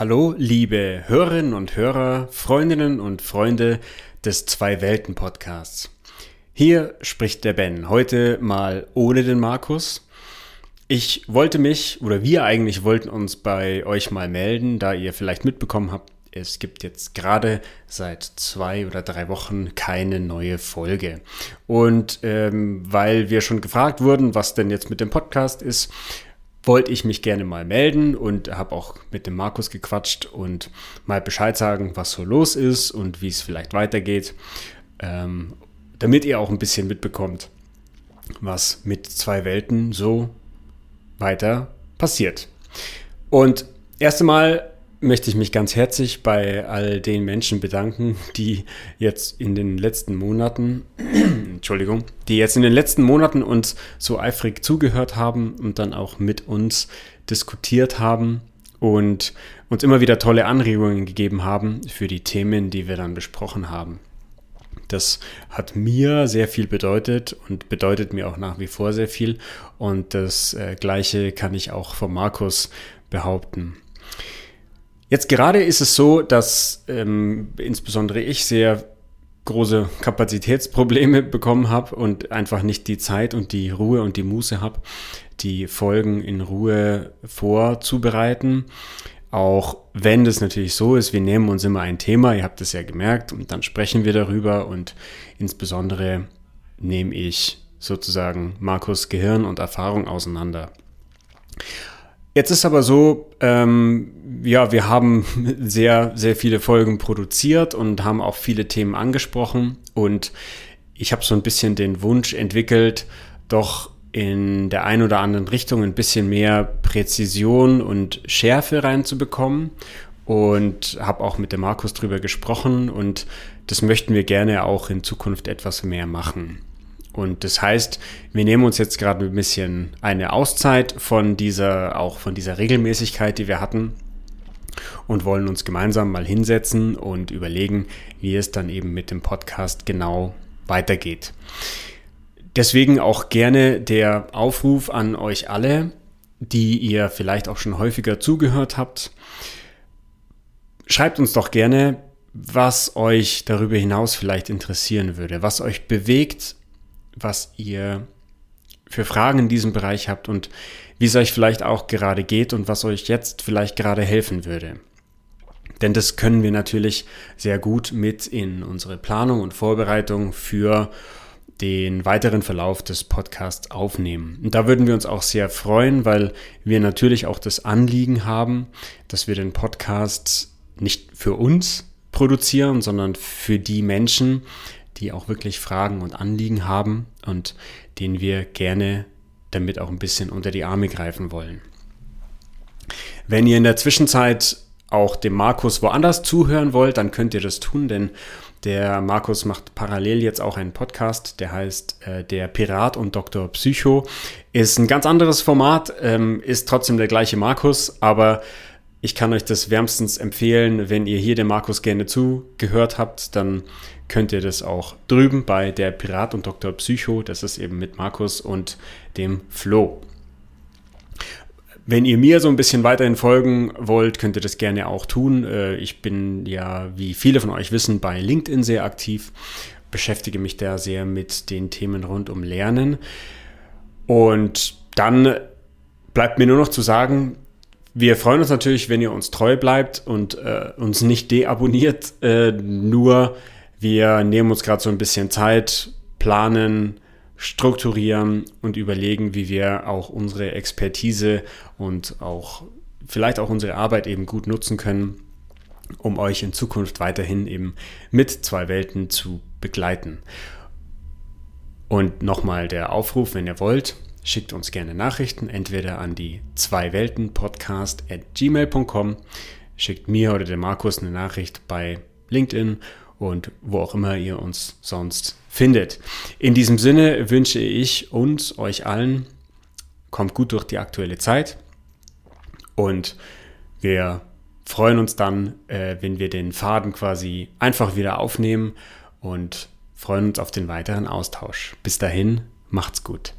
Hallo, liebe Hörerinnen und Hörer, Freundinnen und Freunde des Zwei-Welten-Podcasts. Hier spricht der Ben, heute mal ohne den Markus. Ich wollte mich, oder wir eigentlich wollten uns bei euch mal melden, da ihr vielleicht mitbekommen habt, es gibt jetzt gerade seit zwei oder drei Wochen keine neue Folge. Und ähm, weil wir schon gefragt wurden, was denn jetzt mit dem Podcast ist, wollte ich mich gerne mal melden und habe auch mit dem Markus gequatscht und mal Bescheid sagen, was so los ist und wie es vielleicht weitergeht, ähm, damit ihr auch ein bisschen mitbekommt, was mit zwei Welten so weiter passiert. Und erst einmal möchte ich mich ganz herzlich bei all den Menschen bedanken, die jetzt in den letzten Monaten, Entschuldigung, die jetzt in den letzten Monaten uns so eifrig zugehört haben und dann auch mit uns diskutiert haben und uns immer wieder tolle Anregungen gegeben haben für die Themen, die wir dann besprochen haben. Das hat mir sehr viel bedeutet und bedeutet mir auch nach wie vor sehr viel. Und das äh, Gleiche kann ich auch von Markus behaupten. Jetzt gerade ist es so, dass ähm, insbesondere ich sehr große Kapazitätsprobleme bekommen habe und einfach nicht die Zeit und die Ruhe und die Muße habe, die Folgen in Ruhe vorzubereiten. Auch wenn das natürlich so ist, wir nehmen uns immer ein Thema, ihr habt es ja gemerkt, und dann sprechen wir darüber und insbesondere nehme ich sozusagen Markus Gehirn und Erfahrung auseinander. Jetzt ist aber so, ähm, ja, wir haben sehr, sehr viele Folgen produziert und haben auch viele Themen angesprochen. Und ich habe so ein bisschen den Wunsch entwickelt, doch in der einen oder anderen Richtung ein bisschen mehr Präzision und Schärfe reinzubekommen. Und habe auch mit dem Markus drüber gesprochen und das möchten wir gerne auch in Zukunft etwas mehr machen. Und das heißt, wir nehmen uns jetzt gerade ein bisschen eine Auszeit von dieser, auch von dieser Regelmäßigkeit, die wir hatten und wollen uns gemeinsam mal hinsetzen und überlegen, wie es dann eben mit dem Podcast genau weitergeht. Deswegen auch gerne der Aufruf an euch alle, die ihr vielleicht auch schon häufiger zugehört habt. Schreibt uns doch gerne, was euch darüber hinaus vielleicht interessieren würde, was euch bewegt, was ihr für Fragen in diesem Bereich habt und wie es euch vielleicht auch gerade geht und was euch jetzt vielleicht gerade helfen würde. Denn das können wir natürlich sehr gut mit in unsere Planung und Vorbereitung für den weiteren Verlauf des Podcasts aufnehmen. Und da würden wir uns auch sehr freuen, weil wir natürlich auch das Anliegen haben, dass wir den Podcast nicht für uns produzieren, sondern für die Menschen, die auch wirklich Fragen und Anliegen haben und denen wir gerne damit auch ein bisschen unter die Arme greifen wollen. Wenn ihr in der Zwischenzeit auch dem Markus woanders zuhören wollt, dann könnt ihr das tun, denn der Markus macht parallel jetzt auch einen Podcast, der heißt äh, Der Pirat und Dr. Psycho. Ist ein ganz anderes Format, ähm, ist trotzdem der gleiche Markus, aber ich kann euch das wärmstens empfehlen, wenn ihr hier dem Markus gerne zugehört habt, dann könnt ihr das auch drüben bei der Pirat und Dr. Psycho, das ist eben mit Markus und dem Flo. Wenn ihr mir so ein bisschen weiterhin folgen wollt, könnt ihr das gerne auch tun. Äh, ich bin ja, wie viele von euch wissen, bei LinkedIn sehr aktiv, beschäftige mich da sehr mit den Themen rund um Lernen. Und dann bleibt mir nur noch zu sagen, wir freuen uns natürlich, wenn ihr uns treu bleibt und äh, uns nicht deabonniert. Äh, nur wir nehmen uns gerade so ein bisschen Zeit, planen, strukturieren und überlegen, wie wir auch unsere Expertise und auch vielleicht auch unsere Arbeit eben gut nutzen können, um euch in Zukunft weiterhin eben mit zwei Welten zu begleiten. Und nochmal der Aufruf, wenn ihr wollt, schickt uns gerne Nachrichten, entweder an die zwei Welten Podcast at gmail.com, schickt mir oder dem Markus eine Nachricht bei LinkedIn und wo auch immer ihr uns sonst findet. In diesem Sinne wünsche ich uns, euch allen, kommt gut durch die aktuelle Zeit und wir freuen uns dann, äh, wenn wir den Faden quasi einfach wieder aufnehmen und freuen uns auf den weiteren Austausch. Bis dahin, macht's gut.